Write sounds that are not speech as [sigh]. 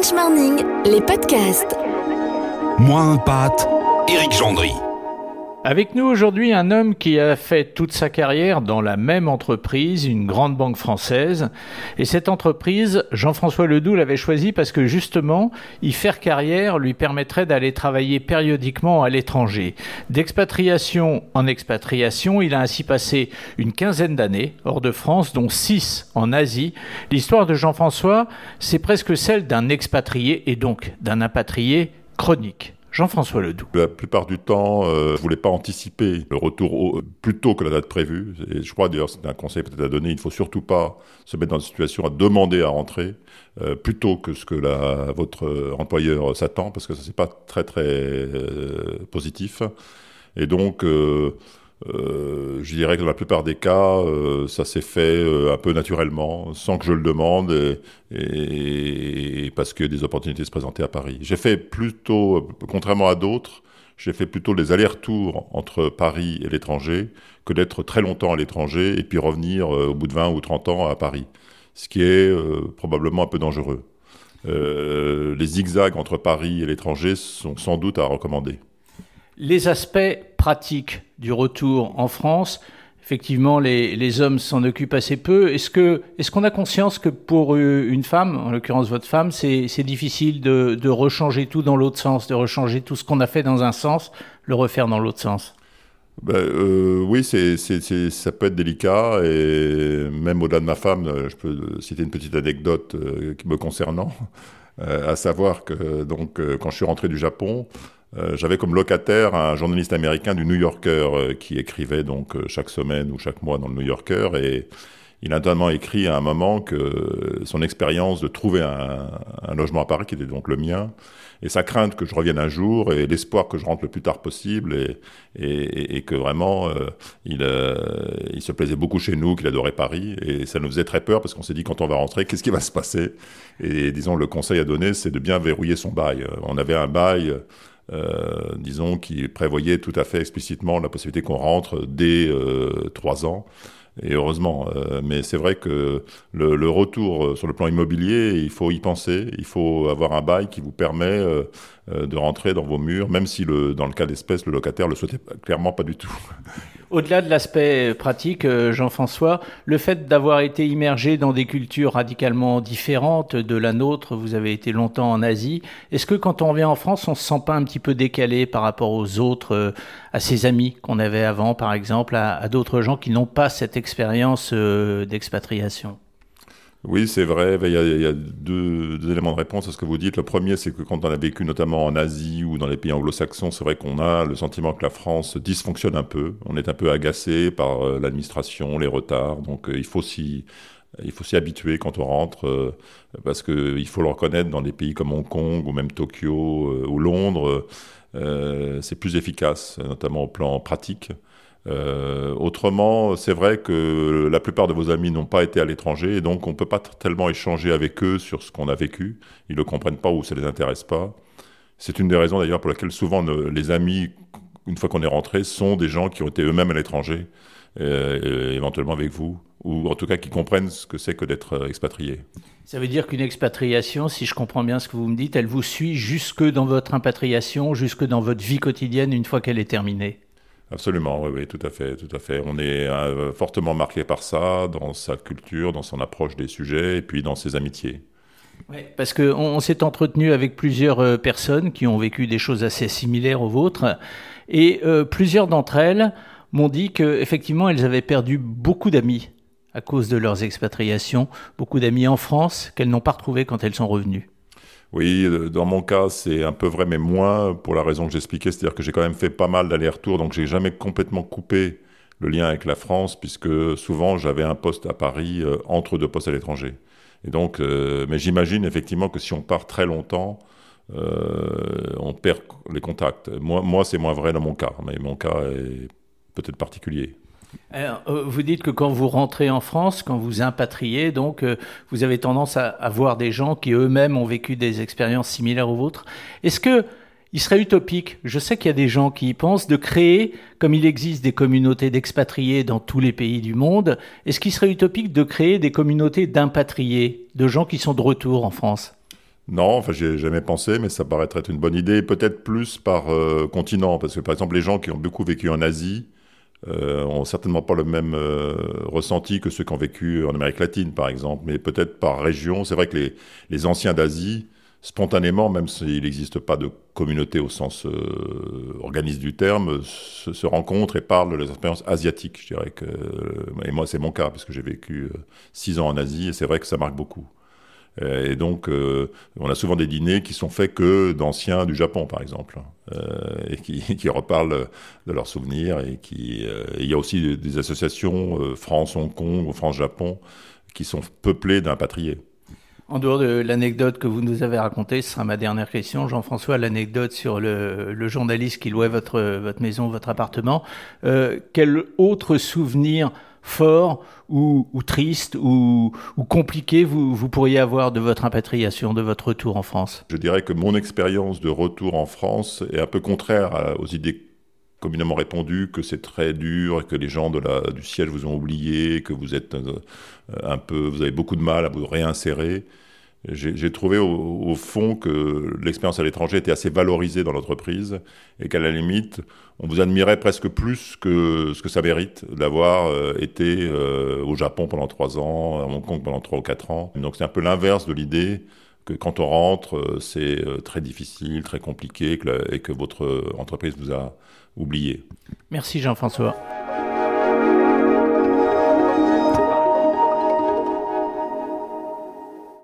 French Morning, les podcasts. Moins un pâte, Éric Gendry. Avec nous aujourd'hui un homme qui a fait toute sa carrière dans la même entreprise, une grande banque française. Et cette entreprise, Jean-François Ledoux l'avait choisi parce que justement, y faire carrière lui permettrait d'aller travailler périodiquement à l'étranger. D'expatriation en expatriation, il a ainsi passé une quinzaine d'années hors de France, dont six en Asie. L'histoire de Jean-François, c'est presque celle d'un expatrié et donc d'un impatrié chronique. Jean-François Ledoux. La plupart du temps, euh, je voulais pas anticiper le retour plus tôt que la date prévue. Et je crois d'ailleurs, c'est un conseil peut-être à donner, il ne faut surtout pas se mettre dans une situation à demander à rentrer euh, plutôt que ce que votre employeur s'attend, parce que ça c'est pas très très euh, positif. Et donc, euh, je dirais que dans la plupart des cas, euh, ça s'est fait euh, un peu naturellement, sans que je le demande, et, et parce que des opportunités se présentaient à Paris. J'ai fait plutôt, contrairement à d'autres, j'ai fait plutôt les allers-retours entre Paris et l'étranger que d'être très longtemps à l'étranger et puis revenir au bout de 20 ou 30 ans à Paris, ce qui est probablement un peu dangereux. les zigzags entre Paris et l'étranger sont sans doute à recommander. Les aspects pratiques du retour en France, effectivement, les, les hommes s'en occupent assez peu. Est-ce que est-ce qu'on a conscience que pour une femme, en l'occurrence votre femme, c'est difficile de, de rechanger tout dans l'autre sens, de rechanger tout ce qu'on a fait dans un sens, le refaire dans l'autre sens? Ben, euh, oui, c'est, c'est, c'est, ça peut être délicat et même au-delà de ma femme, je peux citer une petite anecdote euh, me concernant, euh, à savoir que donc euh, quand je suis rentré du Japon, euh, j'avais comme locataire un journaliste américain du New Yorker euh, qui écrivait donc euh, chaque semaine ou chaque mois dans le New Yorker. Et il a notamment écrit à un moment que son expérience de trouver un, logement à Paris, qui était donc le mien, et sa crainte que je revienne un jour, et l'espoir que je rentre le plus tard possible, et, et, que vraiment il, il se plaisait beaucoup chez nous, qu'il adorait Paris, et ça nous faisait très peur parce qu'on s'est dit quand on va rentrer, qu'est-ce qui va se passer? Et disons, le conseil à donner, c'est de bien verrouiller son bail. On avait un bail euh, disons, qui prévoyait tout à fait explicitement la possibilité qu'on rentre dès euh, trois ans. Et heureusement, euh, mais c'est vrai que le, le, retour sur le plan immobilier, il faut y penser. Il faut avoir un bail qui vous permet euh, de rentrer dans vos murs, même si le, dans le cas d'espèce, le locataire le souhaitait clairement pas du tout. Au-delà de l'aspect pratique, euh, Jean-François, le fait d'avoir été immergé dans des cultures radicalement différentes de la nôtre, vous avez été longtemps en Asie, est-ce que quand on vient en France, on se sent pas un petit peu décalé par rapport aux autres, euh, à ses amis qu'on avait avant, par exemple, à, à d'autres gens qui n'ont pas cette expérience euh, d'expatriation? Oui, c'est vrai. Il y a, deux, éléments de réponse à ce que vous dites. Le premier, c'est que quand on a vécu notamment en Asie ou dans les pays anglo-saxons, c'est vrai qu'on a le sentiment que la France dysfonctionne un peu. On est un peu agacé par euh, l'administration, les retards. Donc euh, il faut s'y habituer quand on rentre, euh, parce qu'il faut le reconnaître, dans des pays comme Hong Kong ou même Tokyo ou Londres, c'est plus efficace, notamment au plan pratique. Euh, autrement, c'est vrai que la plupart de vos amis n'ont pas été à l'étranger et donc on ne peut pas tellement échanger avec eux sur ce qu'on a vécu. Ils ne comprennent pas ou ça ne les intéresse pas. C'est une des raisons d'ailleurs pour laquelle souvent les amis, une fois qu'on est rentré, sont des gens qui ont été eux-mêmes à l'étranger, euh, éventuellement avec vous, ou en tout cas qui comprennent ce que c'est que d'être euh, expatrié. Ça veut dire qu'une expatriation, si je comprends bien ce que vous me dites, elle vous suit jusque dans votre impatriation, jusque dans votre vie quotidienne une fois qu'elle est terminée? Absolument, oui, oui, tout à fait, tout à fait. On est euh, fortement marqué par ça, dans sa culture, dans son approche des sujets, et puis dans ses amitiés. Oui, parce qu'on on, s'est entretenu avec plusieurs euh, personnes qui ont vécu des choses assez similaires aux vôtres, et euh, plusieurs d'entre elles m'ont dit qu'effectivement, elles avaient perdu beaucoup d'amis à cause de leurs expatriations, beaucoup d'amis en France qu'elles n'ont pas retrouvés quand elles sont revenues. Oui, euh, dans mon cas, c'est un peu vrai, mais moins pour la raison que j'expliquais, c'est-à-dire que j'ai quand même fait pas mal d'allers-retours, donc j'ai jamais complètement coupé le lien avec la France, puisque souvent j'avais un poste à Paris euh, entre deux postes à l'étranger. Et donc, euh, mais j'imagine effectivement que si on part très longtemps, on perd les contacts. Moi, moi c'est moins vrai dans mon cas, mais mon cas est peut-être particulier. Euh, vous dites que quand vous rentrez en France, quand vous impatriez, donc euh, vous avez tendance à, voir des gens qui eux-mêmes ont vécu des expériences similaires aux vôtres. Est-ce que il serait utopique, je sais qu'il y a des gens qui y pensent, de créer, comme il existe des communautés d'expatriés dans tous les pays du monde, est-ce qu'il serait utopique de créer des communautés d'impatriés, de gens qui sont de retour en France? Non, enfin, j'ai jamais pensé, mais ça paraîtrait être une bonne idée. Peut-être plus par continent, parce que par exemple, les gens qui ont beaucoup vécu en Asie, euh, ont certainement pas le même euh, ressenti que ceux qui ont vécu en Amérique latine, par exemple, mais peut-être par région. C'est vrai que les, les anciens d'Asie, spontanément, même s'il n'existe pas de communauté au sens euh, organiste du terme, se, rencontrent et parlent de leurs expériences asiatiques. Je dirais que, et moi, c'est mon cas, parce que j'ai vécu six ans en Asie, et c'est vrai que ça marque beaucoup. Euh, et donc, euh, on a souvent des dîners qui sont faits que d'anciens du Japon, par exemple, euh, et qui, [laughs] qui, reparlent de leurs souvenirs. Et il y a aussi des associations France-Hong Kong ou France-Japon qui sont peuplées d'impatriés. En dehors de l'anecdote que vous nous avez racontée, ce sera ma dernière question, Jean-François, l'anecdote sur le, journaliste qui louait votre, maison, votre appartement. Quel autre souvenir fort ou, triste ou, compliqué vous, vous, pourriez avoir de votre impatriation, de votre retour en France? Je dirais que mon expérience de retour en France est un peu contraire aux idées communément répandues que c'est très dur, que les gens du siège vous ont oublié, que vous êtes euh, un peu, vous avez beaucoup de mal à vous réinsérer j'ai trouvé au, fond que l'expérience à l'étranger était assez valorisée dans l'entreprise et qu'à la limite, on vous admirait presque plus que ce que ça mérite d'avoir euh, été euh, au Japon pendant trois ans, à Hong Kong pendant trois ou quatre ans. Donc c'est un peu l'inverse de l'idée que quand on rentre, euh, c'est très difficile, très compliqué et que votre entreprise vous a oublié. Merci Jean-François.